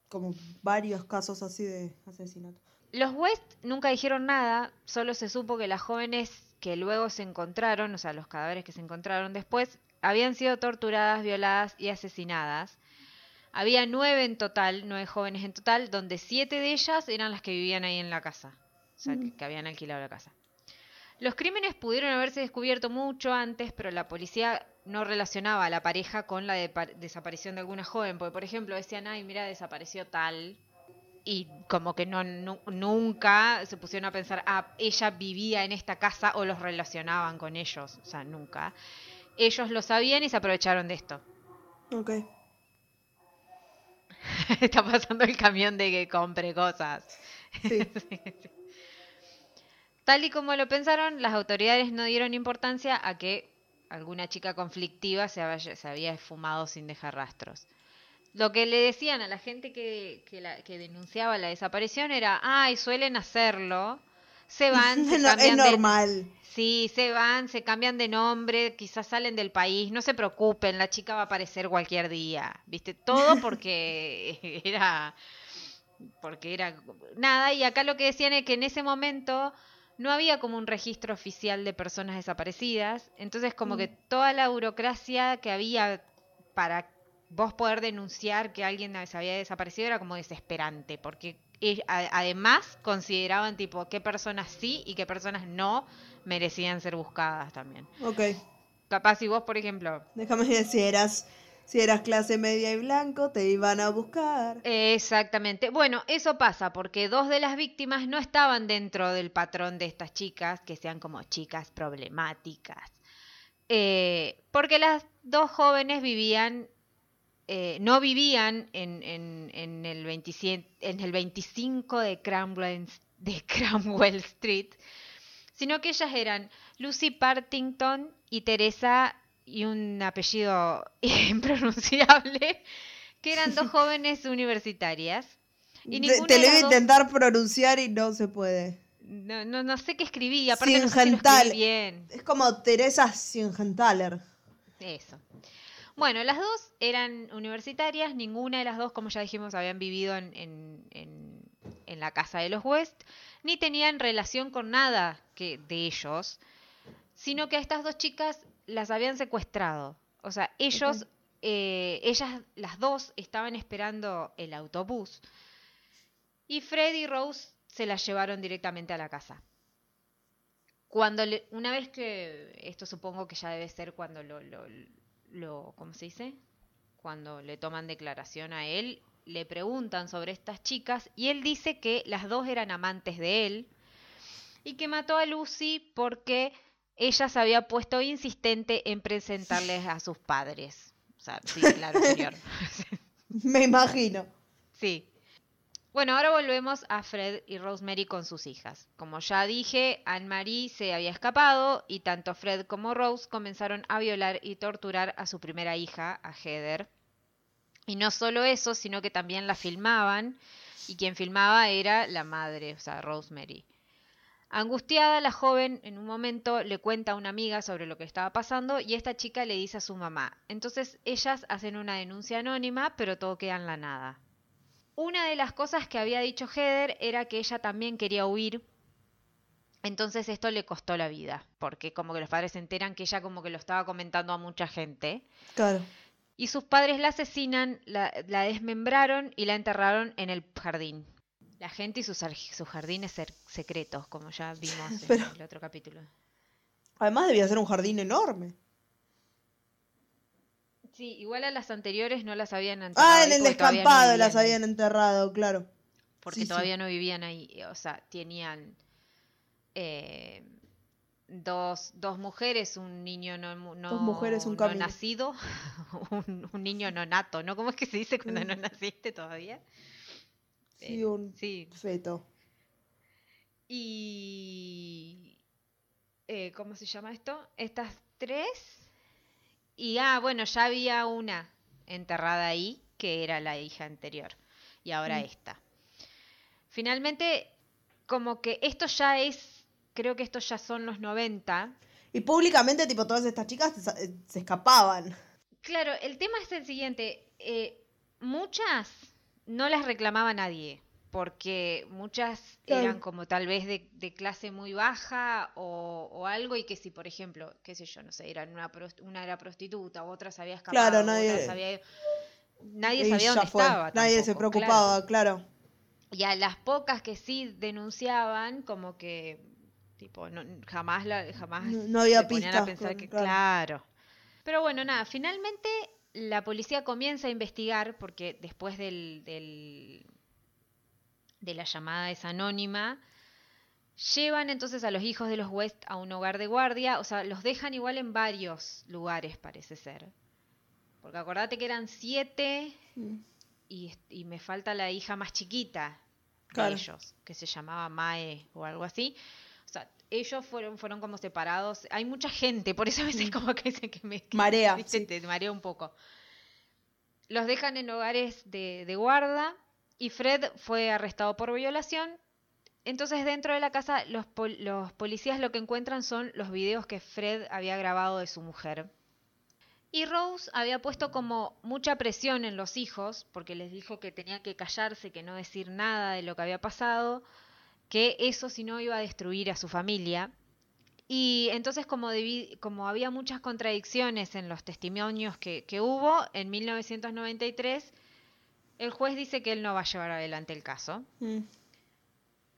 Speaker 3: como varios casos así de asesinato.
Speaker 4: Los West nunca dijeron nada, solo se supo que las jóvenes que luego se encontraron, o sea, los cadáveres que se encontraron después, habían sido torturadas, violadas y asesinadas. Había nueve en total, nueve jóvenes en total, donde siete de ellas eran las que vivían ahí en la casa, o sea, que,
Speaker 3: Mm.
Speaker 4: que habían alquilado la casa. Los crímenes pudieron haberse descubierto mucho antes, pero la policía no relacionaba a la pareja con la desaparición de alguna joven, porque por ejemplo decían, ay, mira, desapareció tal, y como que no nu- nunca se pusieron a pensar, ah, ella vivía en esta casa o los relacionaban con ellos, o sea, nunca. Ellos lo sabían y se aprovecharon de esto.
Speaker 3: Ok.
Speaker 4: Está pasando el camión de que compre cosas.
Speaker 3: Sí.
Speaker 4: Tal y como lo pensaron, las autoridades no dieron importancia a que alguna chica conflictiva se había, se había esfumado sin dejar rastros. Lo que le decían a la gente que, que, la- que denunciaba la desaparición era, ay, suelen hacerlo, se van, se
Speaker 3: No, es
Speaker 4: cambian de,
Speaker 3: normal.
Speaker 4: Sí, se van, se cambian de nombre, quizás salen del país, no se preocupen, la chica va a aparecer cualquier día, ¿viste? Todo porque era porque era nada y acá lo que decían es que en ese momento no había como un registro oficial de personas desaparecidas, entonces como que toda la burocracia que había para vos poder denunciar que alguien se había desaparecido era como desesperante, porque además consideraban tipo qué personas sí y qué personas no merecían ser buscadas también.
Speaker 3: Ok.
Speaker 4: Capaz si vos, por ejemplo,
Speaker 3: Déjame decir, si eras, si eras clase media y blanco, te iban a buscar.
Speaker 4: Exactamente. Bueno, eso pasa porque dos de las víctimas no estaban dentro del patrón de estas chicas, que sean como chicas problemáticas. Eh, porque las dos jóvenes vivían, eh, no vivían en, en- en el 27 en el 25 de Cromwell, de Cromwell Street, sino que ellas eran Lucy Partington y Teresa y un apellido impronunciable, que eran dos jóvenes universitarias. Y
Speaker 3: Te, te lo iba a
Speaker 4: dos-
Speaker 3: intentar pronunciar y no se puede.
Speaker 4: no, no, no sé qué escribí, y aparte no sé si lo
Speaker 3: Singental.
Speaker 4: escribí bien.
Speaker 3: Es como Teresa Singenthaler.
Speaker 4: Eso. Bueno, las dos eran universitarias, ninguna de las dos, como ya dijimos, habían vivido en, en- en- en la casa de los West, ni tenían relación con nada que, de ellos, sino que a estas dos chicas las habían secuestrado. O sea, ellos eh, ellas, las dos, estaban esperando el autobús y Fred y Rose se las llevaron directamente a la casa. Cuando le- una vez que, esto supongo que ya debe ser cuando lo, lo, lo, ¿cómo se dice? Cuando le toman declaración a él, le preguntan sobre estas chicas y él dice que las dos eran amantes de él y que mató a Lucy porque ella se había puesto insistente en presentarles a sus padres. O sea, sí, claro, señor.
Speaker 3: Me imagino.
Speaker 4: Sí. Bueno, ahora volvemos a Fred y Rosemary con sus hijas. Como ya dije, Anne-Marie se había escapado y tanto Fred como Rose comenzaron a violar y torturar a su primera hija, a Heather. Y no solo eso, sino que también la filmaban y quien filmaba era la madre, o sea, Rosemary. Angustiada, la joven en un momento le cuenta a una amiga sobre lo que estaba pasando y esta chica le dice a su mamá. Entonces ellas hacen una denuncia anónima, pero todo queda en la nada. Una de las cosas que había dicho Heather era que ella también quería huir. Entonces esto le costó la vida, porque como que los padres se enteran que ella como que lo estaba comentando a mucha gente.
Speaker 3: Claro.
Speaker 4: Y sus padres la asesinan, la, la desmembraron y la enterraron en el jardín. La gente y sus, sus jardines secretos, como ya vimos en
Speaker 3: Pero-
Speaker 4: el otro capítulo.
Speaker 3: Además debía ser un jardín enorme.
Speaker 4: Sí, igual a las anteriores no las habían enterrado.
Speaker 3: Ah, en el
Speaker 4: no
Speaker 3: descampado las habían enterrado, claro.
Speaker 4: Porque
Speaker 3: Sí, sí.
Speaker 4: todavía no vivían ahí. O sea, tenían eh, dos, dos mujeres, un niño no, no,
Speaker 3: Dos mujeres, un
Speaker 4: no nacido, un, un niño no nato, ¿no? ¿Cómo es que se dice cuando no naciste todavía?
Speaker 3: Sí,
Speaker 4: Eh,
Speaker 3: un
Speaker 4: sí,
Speaker 3: feto.
Speaker 4: Y... eh, ¿Cómo se llama esto? Estas tres. Y, ah, bueno, ya había una enterrada ahí, que era la hija anterior. Y ahora
Speaker 3: Mm.
Speaker 4: esta. Finalmente, como que esto ya es, creo que estos ya son los 90.
Speaker 3: Y públicamente, tipo, todas estas chicas se escapaban.
Speaker 4: Claro, el tema es el siguiente. eh, muchas no las reclamaba nadie, porque muchas eran como tal vez de, de clase muy baja o, o algo, y que si, por ejemplo, qué sé yo, no sé, eran una, una era prostituta, otra se había escapado,
Speaker 3: Claro, nadie-
Speaker 4: se había- Nadie sabía dónde
Speaker 3: fue.
Speaker 4: estaba.
Speaker 3: Nadie se preocupaba, claro.
Speaker 4: y a las pocas que sí denunciaban, como que tipo no, jamás la, jamás
Speaker 3: No- no había
Speaker 4: se ponían
Speaker 3: pistas,
Speaker 4: a pensar que
Speaker 3: claro.
Speaker 4: claro. Pero bueno, nada, finalmente la policía comienza a investigar porque después del, del de la llamada esa anónima llevan entonces a los hijos de los West a un hogar de guardia, o sea, los dejan igual en varios lugares parece ser. Porque acordate que eran siete
Speaker 3: Mm.
Speaker 4: y, y me falta la hija más chiquita
Speaker 3: Claro.
Speaker 4: de ellos, que se llamaba Mae o algo así. O sea, ellos fueron, fueron como separados. Hay mucha gente, por eso a veces como que, se- que me que,
Speaker 3: Marea, sí.
Speaker 4: te marea un poco. Los dejan en hogares de, de guarda y Fred fue arrestado por violación. Entonces dentro de la casa los, pol- los policías lo que encuentran son los videos que Fred había grabado de su mujer. Y Rose había puesto como mucha presión en los hijos, porque les dijo que tenían que callarse, que no decir nada de lo que había pasado, que eso si no iba a destruir a su familia. Y entonces como había muchas contradicciones en los testimonios que, que hubo, en 1993 el juez dice que él no va a llevar adelante el caso.
Speaker 3: Mm.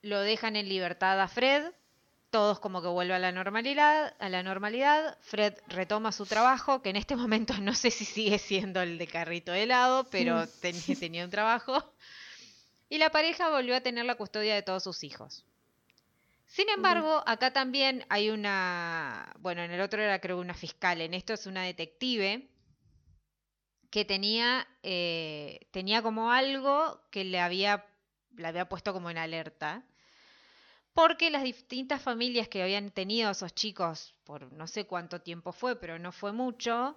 Speaker 4: Lo dejan en libertad a Fred. Todos como que vuelve a la normalidad, a la normalidad. Fred retoma su trabajo, que en este momento no sé si sigue siendo el de carrito de helado, pero ten- tenía un trabajo. Y la pareja volvió a tener la custodia de todos sus hijos. Sin embargo, acá también hay una, bueno, en el otro era creo una fiscal, en esto es una detective que tenía, eh, tenía como algo que le había, le había puesto como en alerta, porque las distintas familias que habían tenido esos chicos por no sé cuánto tiempo fue, pero no fue mucho,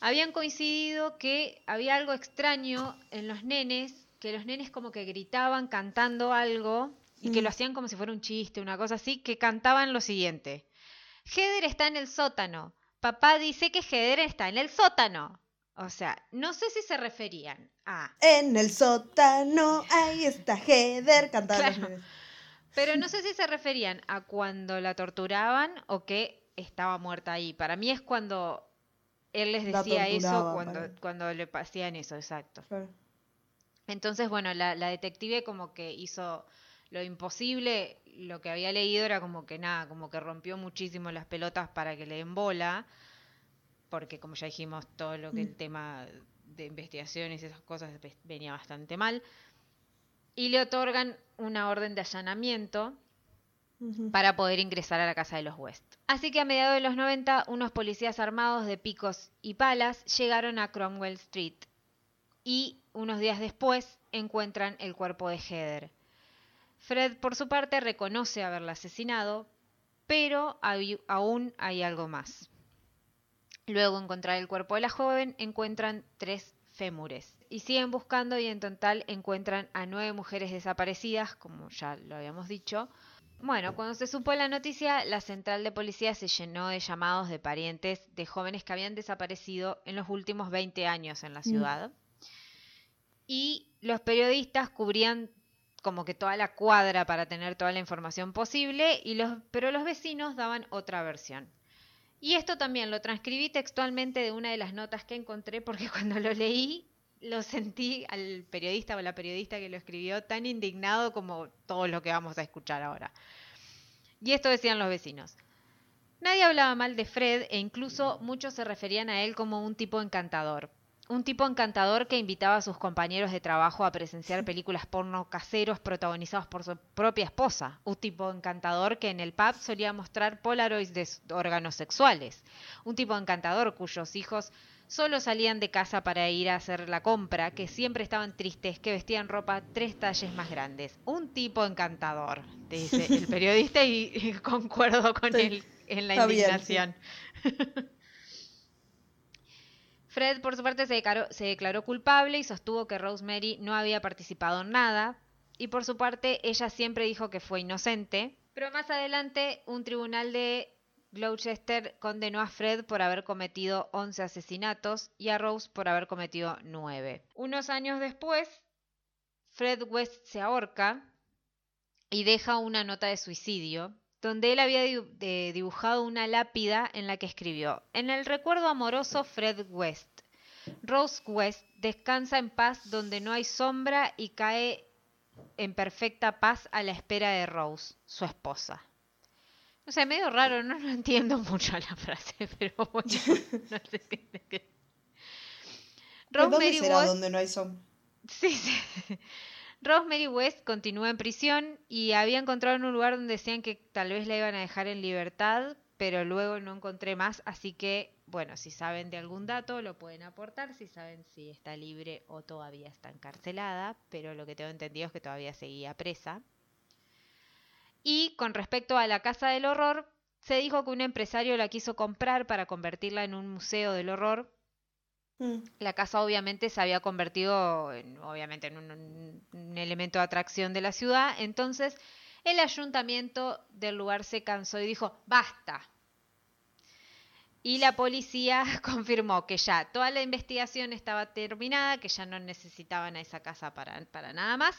Speaker 4: habían coincidido que había algo extraño en los nenes, que los nenes como que gritaban cantando algo y que
Speaker 3: Mm.
Speaker 4: lo hacían como si fuera un chiste, una cosa así, que cantaban lo siguiente. Heather está en el sótano. Papá dice que Heather está en el sótano. O sea, no sé si se referían a...
Speaker 3: En el sótano, ahí está Heather cantando
Speaker 4: Claro. Pero no sé si se referían a cuando la torturaban o que estaba muerta ahí. Para mí es cuando él les decía eso cuando, cuando le hacían eso, exacto.
Speaker 3: Claro.
Speaker 4: Entonces, bueno, la, la detective como que hizo lo imposible, lo que había leído era como que nada, como que rompió muchísimo las pelotas para que le den bola, porque como ya dijimos, todo lo que el tema de investigaciones y esas cosas ve- venía bastante mal, y le otorgan una orden de allanamiento para poder ingresar a la casa de los West. Así que a mediados de los 90, unos policías armados de picos y palas llegaron a Cromwell Street y unos días después encuentran el cuerpo de Heather. Fred, por su parte, reconoce haberla asesinado, pero hay- aún hay algo más. Luego de encontrar el cuerpo de la joven, encuentran tres fémures y siguen buscando y en total encuentran a nueve mujeres desaparecidas, como ya lo habíamos dicho. Bueno, cuando se supo la noticia, la central de policía se llenó de llamados de parientes de jóvenes que habían desaparecido en los últimos 20 años en la ciudad. Y los periodistas cubrían como que toda la cuadra para tener toda la información posible, y los, pero los vecinos daban otra versión. Y esto también lo transcribí textualmente de una de las notas que encontré porque cuando lo leí lo sentí al periodista o la periodista que lo escribió tan indignado como todo lo que vamos a escuchar ahora. Y esto decían los vecinos. Nadie hablaba mal de Fred e incluso muchos se referían a él como un tipo encantador. Un tipo encantador que invitaba a sus compañeros de trabajo a presenciar películas porno caseros protagonizados por su propia esposa. Un tipo encantador que en el pub solía mostrar polaroids de órganos sexuales. Un tipo encantador cuyos hijos solo salían de casa para ir a hacer la compra, que siempre estaban tristes, que vestían ropa tres talles más grandes. Un tipo encantador, te dice el periodista y, y concuerdo con él en la
Speaker 3: bien, sí.
Speaker 4: Fred, por su parte, se declaró, se declaró culpable y sostuvo que Rosemary no había participado en nada. Y por su parte, ella siempre dijo que fue inocente. Pero más adelante, un tribunal de Gloucester condenó a Fred por haber cometido 11 asesinatos y a Rose por haber cometido 9. Unos años después, Fred West se ahorca y deja una nota de suicidio, donde él había de- dibujado una lápida en la que escribió, en el recuerdo amoroso Fred West, Rose West descansa en paz donde no hay sombra y cae en perfecta paz a la espera de Rose, su esposa. O sea, medio raro, no, no entiendo mucho la frase, pero bueno, no sé qué. qué-
Speaker 3: ¿Dónde será
Speaker 4: West-
Speaker 3: donde no hay sombra?
Speaker 4: Sí, sí. Rosemary West continúa en prisión y había encontrado en un lugar donde decían que tal vez la iban a dejar en libertad, pero luego no encontré más, así que, bueno, si saben de algún dato lo pueden aportar, si saben si está libre o todavía está encarcelada, pero lo que tengo entendido es que todavía seguía presa. Y con respecto a la Casa del Horror, se dijo que un empresario la quiso comprar para convertirla en un museo del horror,
Speaker 3: Mm.
Speaker 4: la casa obviamente se había convertido en, obviamente en un, elemento de atracción de la ciudad, entonces el ayuntamiento del lugar se cansó y dijo, basta. Y la policía confirmó que ya toda la investigación estaba terminada, que ya no necesitaban a esa casa para, para nada más,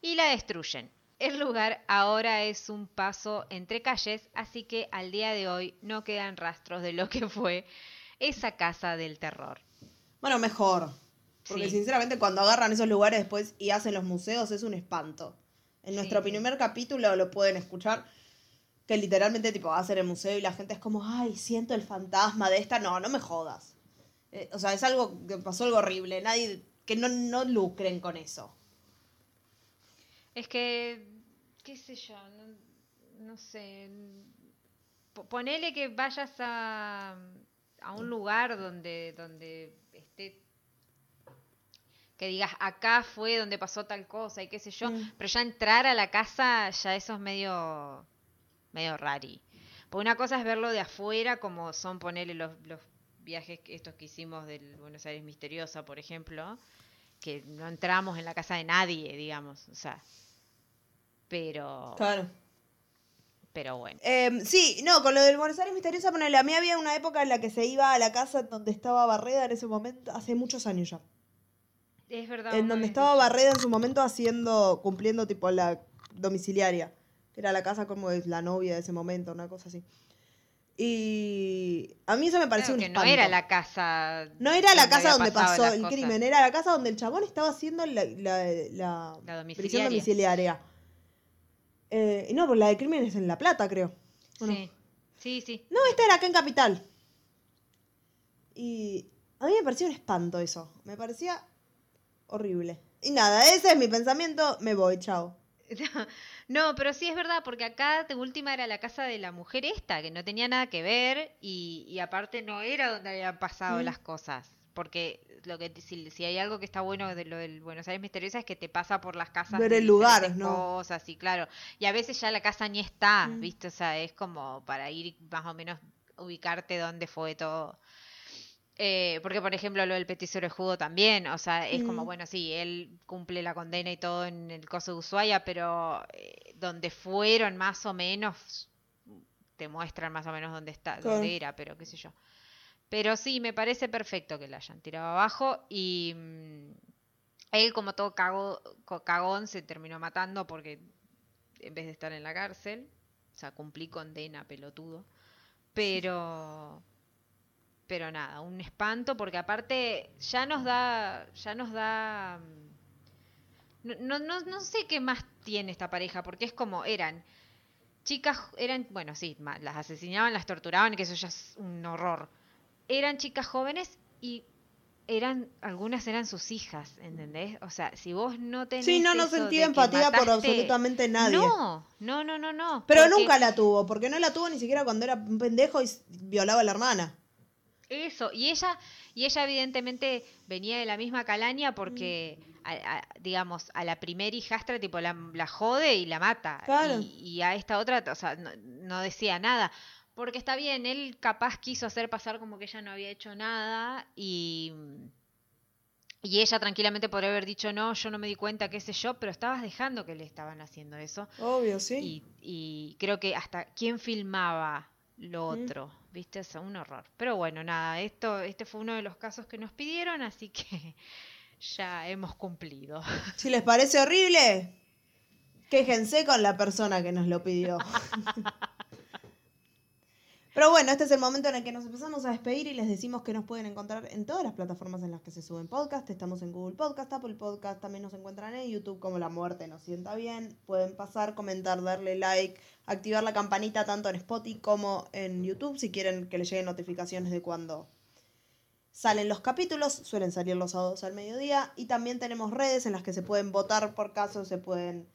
Speaker 4: y la destruyen. El lugar ahora es un paso entre calles, así que al día de hoy no quedan rastros de lo que fue esa casa del terror.
Speaker 3: Bueno, mejor. Porque
Speaker 4: Sí.
Speaker 3: sinceramente cuando agarran esos lugares después y hacen los museos es un espanto. En nuestro
Speaker 4: Sí,
Speaker 3: primer capítulo lo pueden escuchar. Que literalmente tipo va a ser el museo y la gente es como, ay, siento el fantasma de esta. No, no me jodas. Eh, o sea, es algo que pasó algo horrible. Nadie, que no, no lucren con eso.
Speaker 4: Es que, qué sé yo, no, no sé. Po- Ponele que vayas a, a un lugar donde, donde esté, que digas, acá fue donde pasó tal cosa y qué sé yo,
Speaker 3: Mm.
Speaker 4: pero ya entrar a la casa, ya eso es medio, medio rari. Porque una cosa es verlo de afuera, como son ponerle los, los viajes estos que hicimos del Buenos Aires Misteriosa, por ejemplo, que no entramos en la casa de nadie, digamos, o sea. Pero,
Speaker 3: Claro.
Speaker 4: Pero bueno.
Speaker 3: Eh, sí, no, con lo del Buenos Aires Misteriosa, ponele, a mí había una época en la que se iba a la casa donde estaba Barreda en ese momento, hace muchos años ya.
Speaker 4: Es verdad.
Speaker 3: En donde estaba Barreda en su momento haciendo, cumpliendo tipo la domiciliaria, que era la casa como de la novia de ese momento, una cosa así. Y a mí eso me pareció
Speaker 4: Claro
Speaker 3: un
Speaker 4: que no era la casa.
Speaker 3: No era la casa donde pasó el
Speaker 4: cosas.
Speaker 3: crimen, era la casa donde el chabón estaba haciendo la, la, la
Speaker 4: La
Speaker 3: prisión
Speaker 4: domiciliaria.
Speaker 3: Eh, y no, pues la de crimen es en La Plata, creo.
Speaker 4: Sí. Sí, sí.
Speaker 3: No, esta era acá en Capital. Y a mí me pareció un espanto eso. Me parecía horrible. Y nada, ese es mi pensamiento. Me voy, chao.
Speaker 4: No, pero sí es verdad, porque acá de última era la casa de la mujer esta, que no tenía nada que ver y, y aparte no era donde habían pasado
Speaker 3: Mm.
Speaker 4: las cosas. Porque lo que si, si hay algo que está bueno de lo del Buenos Aires misteriosa es que te pasa por las casas
Speaker 3: Ver el lugar, ¿no?
Speaker 4: cosas y claro. Y a veces ya la casa ni está,
Speaker 3: Mm.
Speaker 4: ¿viste? O sea, es como para ir más o menos ubicarte dónde fue todo. Eh, porque, por ejemplo, lo del petiso judo también, o sea, es como,
Speaker 3: Mm.
Speaker 4: bueno, sí, él cumple la condena y todo en el coso de Ushuaia, pero eh, donde fueron más o menos, te muestran más o menos dónde está,
Speaker 3: Claro.
Speaker 4: dónde era, pero qué sé yo. Pero sí, me parece perfecto que la hayan tirado abajo y mm, él, como todo cago- cagón, se terminó matando porque en vez de estar en la cárcel, o sea, cumplí condena, pelotudo. Pero pero nada, un espanto porque aparte ya nos da ya nos da mm, no, no, no, no sé qué más tiene esta pareja porque es como eran chicas eran bueno sí las asesinaban las torturaban que eso ya es un horror eran chicas jóvenes y eran algunas eran sus hijas ¿entendés? o sea si vos no tenés
Speaker 3: Sí, no, no sentía empatía por absolutamente nadie.
Speaker 4: no no no no no
Speaker 3: Pero
Speaker 4: porque-
Speaker 3: nunca la tuvo, porque no la tuvo ni siquiera cuando era un pendejo y violaba a la hermana.
Speaker 4: Eso, y ella, y ella evidentemente venía de la misma calaña porque, a- a- digamos, a la primer hijastra tipo la, la jode y la mata.
Speaker 3: Claro.
Speaker 4: Y, y a esta otra, o sea, no, no decía nada. Porque está bien, él capaz quiso hacer pasar como que ella no había hecho nada y, y ella tranquilamente podría haber dicho no, yo no me di cuenta, qué sé yo, pero estabas dejando que le estaban haciendo eso.
Speaker 3: Obvio, sí.
Speaker 4: Y, y creo que hasta quién filmaba lo
Speaker 3: Mm.
Speaker 4: otro, ¿viste? Sea, un horror. Pero bueno, nada, esto, este fue uno de los casos que nos pidieron, así que ya hemos cumplido.
Speaker 3: Si les parece horrible, quéjense con la persona que nos lo pidió. Pero bueno, este es el momento en el que nos empezamos a despedir y les decimos que nos pueden encontrar en todas las plataformas en las que se suben podcast. Estamos en Google Podcast, Apple Podcast, también nos encuentran en YouTube como La Muerte nos sienta bien. Pueden pasar, comentar, darle like, activar la campanita tanto en Spotify como en YouTube si quieren que les lleguen notificaciones de cuando salen los capítulos, suelen salir los sábados al mediodía y también tenemos redes en las que se pueden votar por caso, se pueden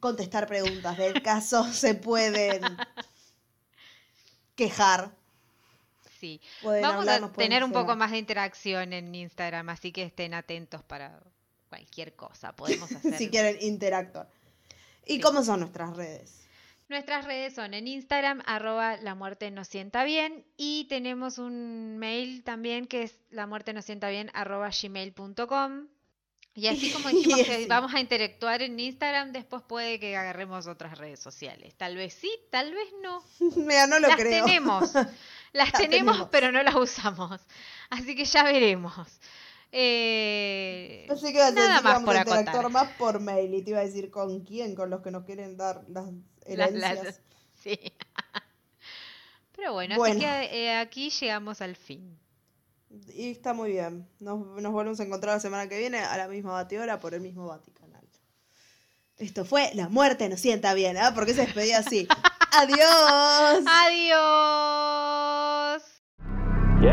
Speaker 3: contestar preguntas del caso, se pueden quejar.
Speaker 4: Sí.
Speaker 3: Pueden
Speaker 4: Vamos a tener un poco más de interacción en Instagram, así que estén atentos para cualquier cosa. Podemos hacer.
Speaker 3: si quieren interactuar. ¿Y
Speaker 4: Sí.
Speaker 3: cómo son nuestras redes?
Speaker 4: Nuestras redes son en Instagram, arroba la muerte nos sienta bien, y tenemos un mail también que es la muerte nos sienta bien, arroba gmail.com. Y así como dijimos que
Speaker 3: así.
Speaker 4: vamos a interactuar en Instagram, después puede que agarremos otras redes sociales. Tal vez sí, tal vez no.
Speaker 3: Mira, no lo
Speaker 4: las
Speaker 3: creo.
Speaker 4: tenemos, las
Speaker 3: Las
Speaker 4: tenemos,
Speaker 3: tenemos.
Speaker 4: pero no las usamos. Así que ya veremos. Eh,
Speaker 3: Pensé que
Speaker 4: nada
Speaker 3: decir
Speaker 4: más
Speaker 3: vamos
Speaker 4: por
Speaker 3: a interactuar más por mail y te iba a decir con quién, con los que nos quieren dar las
Speaker 4: Las-
Speaker 3: herencias.
Speaker 4: las- sí. Pero bueno,
Speaker 3: Bueno.
Speaker 4: así que eh, aquí llegamos al fin.
Speaker 3: Y está muy bien. Nos, nos volvemos a encontrar la semana que viene a la misma batidora por el mismo Vaticanal. Esto fue La muerte nos sienta bien, ¿ah? Porque se despedía así. ¡Adiós!
Speaker 4: Adiós.
Speaker 1: Yes,